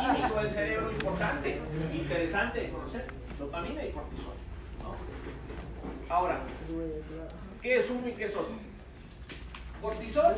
Químico del cerebro importante, interesante de conocer, dopamina y cortisol. ¿no? Ahora, ¿qué es uno y qué es otro? Cortisol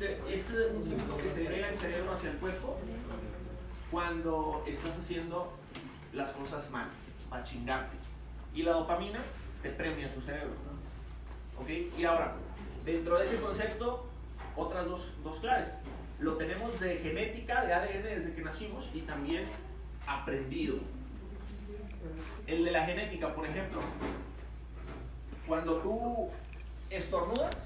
es un químico que se agrega el cerebro hacia el cuerpo cuando estás haciendo las cosas mal, para chingarte. Y la dopamina te premia tu cerebro. ¿Ok? Y ahora, dentro de ese concepto, otras dos, dos claves. Lo tenemos de genética, de ADN desde que nacimos y también aprendido. El de la genética, por ejemplo, cuando tú estornudas,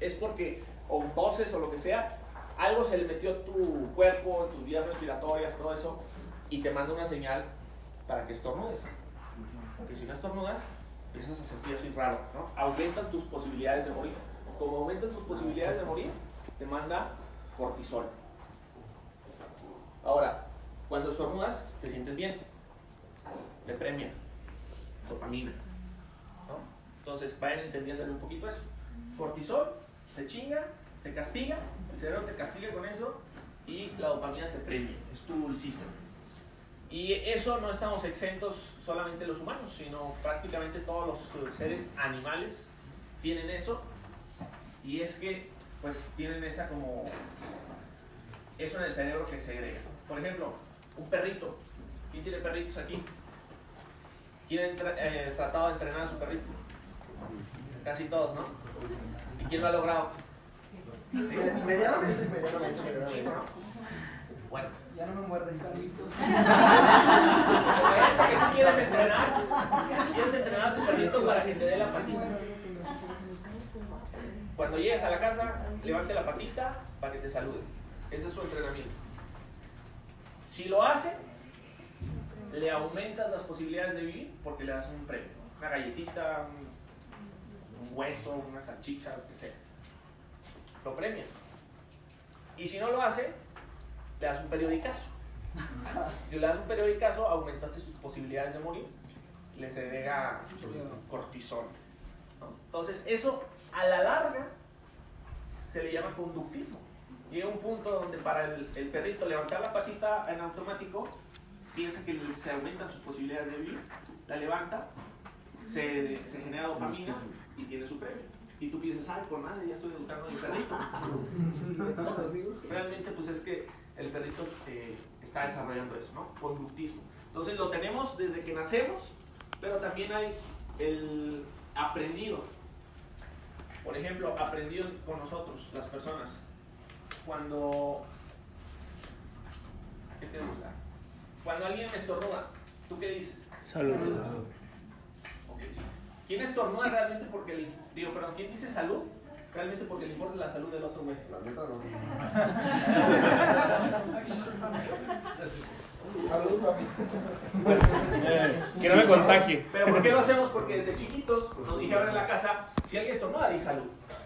es porque, o toses o lo que sea, algo se le metió a tu cuerpo, en tus vías respiratorias, todo eso, y te manda una señal para que estornudes. Porque si no estornudas, empiezas a sentir así raro, ¿no? Aumentan tus posibilidades de morir. Como aumentan tus posibilidades de morir, te manda cortisol. Ahora, cuando estornudas, te sientes bien. Te premia. Dopamina. ¿no? Entonces, vayan entendiéndole un poquito eso. Cortisol te chinga, te castiga, el cerebro te castiga con eso y la dopamina te premia. Es tu dulcito. Y eso no estamos exentos solamente los humanos, sino prácticamente todos los seres animales tienen eso. Y es que, pues, tienen esa como. Eso en el cerebro que se agrega. Por ejemplo, un perrito. ¿Quién tiene perritos aquí? ¿Quién ha eh, tratado de entrenar a su perrito? Casi todos, ¿no? ¿Y quién lo ha logrado? ¿Sí? Medianamente, medianamente, medianamente. Bueno. Ya no me muerden, Carlitos. ¿Qué tú quieres entrenar? ¿Quieres entrenar a tu perrito para que te dé la patita? Cuando llegues a la casa, levante la patita para que te salude. Ese es su entrenamiento. Si lo hace, le aumentas las posibilidades de vivir porque le das un premio. Una galletita, un, hueso, una salchicha, lo que sea. Lo premias. Y si no lo hace, le das un periodicazo. Si le das un periodicazo, aumentaste sus posibilidades de morir. Le agrega cortisol. Entonces, eso a la larga se le llama conductismo. Llega un punto donde para el, perrito levantar la patita en automático, piensa que se aumentan sus posibilidades de vivir, la levanta, se, se genera dopamina y tiene su premio. Y tú piensas, ay, por madre, ya estoy educando a mi perrito. Realmente, pues es que el perrito eh, está desarrollando eso, ¿no? Conductismo. Entonces lo tenemos desde que nacemos, pero también hay el aprendido. Por ejemplo, aprendido con nosotros, las personas. Cuando... ¿Qué te gusta? Cuando alguien estornuda, ¿tú qué dices? Salud. ¿Quién estornuda realmente porque le... Digo, perdón, ¿quién dice salud? Realmente porque le importa la salud del otro güey. La neta no. Que no me contagie. Pero ¿por qué lo hacemos? Porque desde chiquitos nos dijeron en la casa, si alguien estornuda, di salud.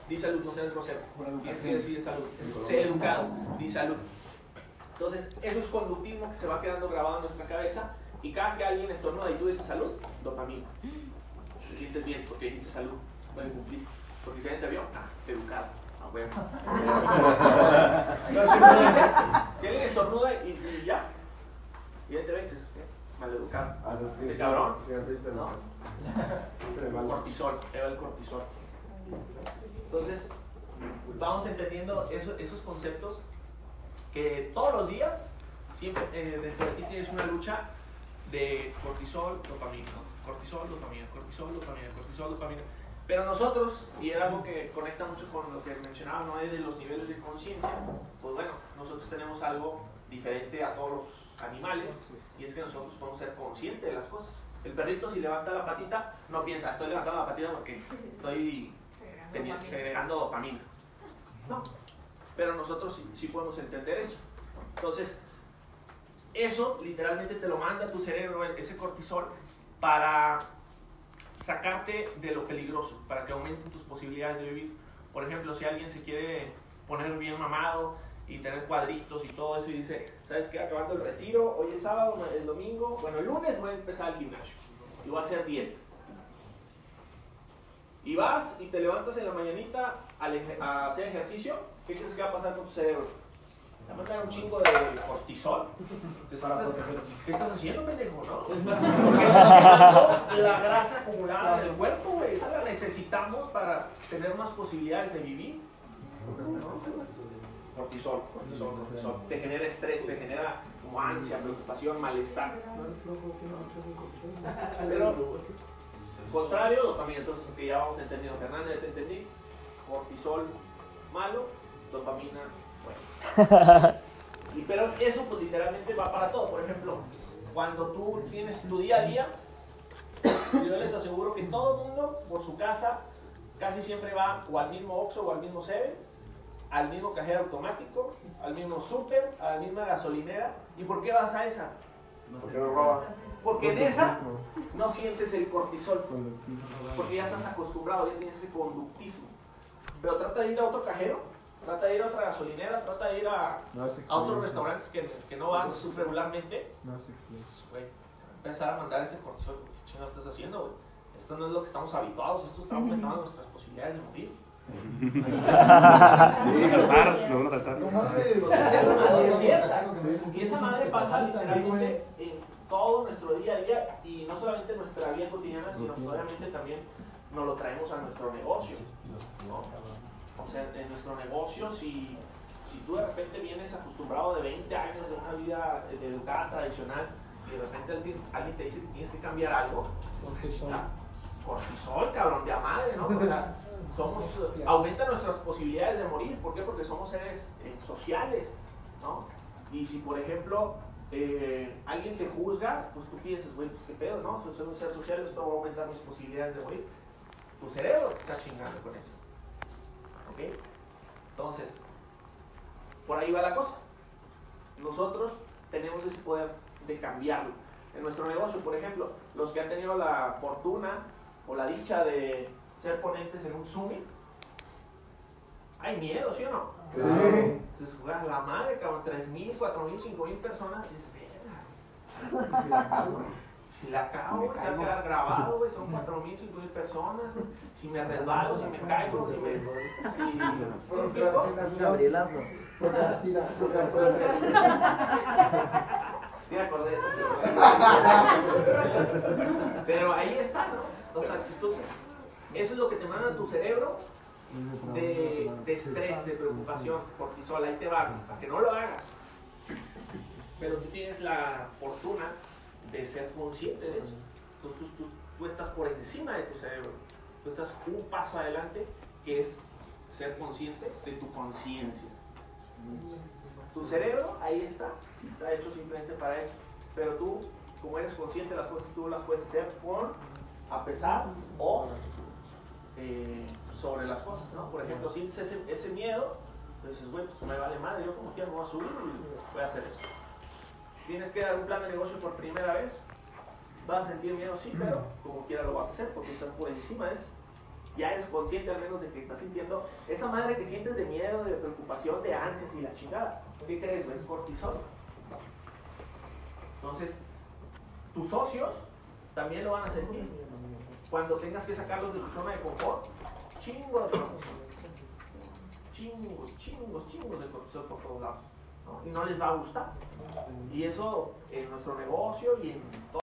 Di salud, no seas grosero. Tienes que decir salud. Sé educado, di salud. Entonces, eso es conductismo que se va quedando grabado en nuestra cabeza. Y cada que alguien estornuda y tú dices salud, dopamina. Te sientes bien porque dices salud. Bueno, cumpliste. Porque si alguien te vio, ah, educado. Ah, bueno. Pero si alguien estornuda y, y ya, ya te ves, maleducado. Ah, no, Este cabrón. sí, No. mal. cortisol, era el cortisol. Entonces, vamos entendiendo eso- esos conceptos que todos los días, siempre eh, dentro de ti tienes una lucha de cortisol, dopamina, cortisol, dopamina, cortisol, dopamina, cortisol, dopamina. Pero nosotros, y era algo que conecta mucho con lo que mencionaba, ¿no? Es de los niveles de conciencia, pues bueno, nosotros tenemos algo diferente a todos los animales, y es que nosotros podemos ser conscientes de las cosas. El perrito si levanta la patita, no piensa, estoy levantando la patita porque estoy segregando dopamina. No. Pero nosotros sí, sí podemos entender eso. Entonces, eso literalmente te lo manda tu cerebro, ese cortisol, para sacarte de lo peligroso, para que aumenten tus posibilidades de vivir. Por ejemplo, si alguien se quiere poner bien mamado y tener cuadritos y todo eso y dice, ¿sabes qué? Acabando el retiro, hoy es sábado, el domingo, bueno, el lunes voy a empezar el gimnasio y voy a hacer dieta. Y vas y te levantas en la mañanita a hacer ejercicio, ¿qué crees que va a pasar con tu cerebro? Te va a mandar un chingo de cortisol. ¿Qué estás haciendo, pendejo? ¿No? Porque estás la grasa acumulada en el cuerpo, güey. Esa la necesitamos para tener más posibilidades de vivir. Cortisol, cortisol, cortisol. Te genera estrés, te genera como ansia, preocupación, malestar. Pero, contrario, dopamina. Entonces, que ya vamos entendiendo. Fernández, te entendí. Cortisol malo, dopamina bueno. Y, pero eso pues literalmente va para todo. Por ejemplo, cuando tú tienes tu día a día, yo les aseguro que todo el mundo por su casa casi siempre va o al mismo Oxxo o al mismo Seven, al mismo cajero automático, al mismo súper, a la misma gasolinera. ¿Y por qué vas a esa? Porque no roba. Porque en esa no sientes el cortisol, porque ya estás acostumbrado, ya tienes ese conductismo. Pero trata de ir a otro cajero trata de ir a otra gasolinera, trata de ir a, a otros restaurantes que, que no vas regularmente. No güey, empezar a mandar ese cortisol. ¿Qué chingados estás haciendo, güey? Esto no es lo que estamos habituados, esto está aumentando nuestras posibilidades de morir. Y esa madre pasa literalmente en todo nuestro día a día y no solamente en nuestra vida cotidiana, sino obviamente también nos lo traemos a nuestro negocio. ¿no? O sea, en nuestro negocio, si, si tú de repente vienes acostumbrado de 20 años de una vida educada, tradicional, y de repente alguien, alguien te dice que tienes que cambiar algo, cortisol, cortisol cabrón, de a madre, ¿no? O sea, somos, aumenta nuestras posibilidades de morir. ¿Por qué? Porque somos seres eh, sociales, ¿no? Y si, por ejemplo, eh, alguien te juzga, pues tú piensas, güey, pues qué pedo, ¿no? Soy un ser social, esto va a aumentar mis posibilidades de morir. Tu cerebro te está chingando con eso. Entonces, por ahí va la cosa. Nosotros tenemos ese poder de cambiarlo. En nuestro negocio, por ejemplo, los que han tenido la fortuna o la dicha de ser ponentes en un Summit, hay miedo, ¿sí o no? Entonces, la madre, cabrón, 3.000, 4.000, 5.000 personas, y es si la cago, se va a quedar grabado, güey, son 4.000, 5.000 personas. Si me resbalo, si me caigo, si me. Si. Gabrielazo. Sí, acordé de eso. Pero ahí está, ¿no? Entonces, eso es lo que te manda tu cerebro de, estrés, de preocupación, cortisol. Ahí te va, para que no lo hagas. Pero tú tienes la fortuna de ser consciente de eso. Entonces tú, tú, estás por encima de tu cerebro. Tú estás un paso adelante que es ser consciente de tu conciencia. Tu cerebro ahí está, está hecho simplemente para eso. Pero tú, como eres consciente de las cosas, tú las puedes hacer por, a pesar o eh, sobre las cosas, ¿no? Por ejemplo, sientes ese, ese miedo, entonces dices, bueno, pues me vale madre, yo como quiera me voy a subir y voy a hacer eso. Tienes que dar un plan de negocio por primera vez. Vas a sentir miedo, sí, pero como quiera lo vas a hacer porque estás por encima de eso. Ya eres consciente al menos de que estás sintiendo esa madre que sientes de miedo, de preocupación, de ansias y la chingada. ¿Qué crees? Es cortisol. Entonces, tus socios también lo van a sentir. Cuando tengas que sacarlos de su zona de confort, chingos de cortisol. Chingos, chingos, chingos de cortisol por todos lados y no les va a gustar. Y eso en nuestro negocio y en todo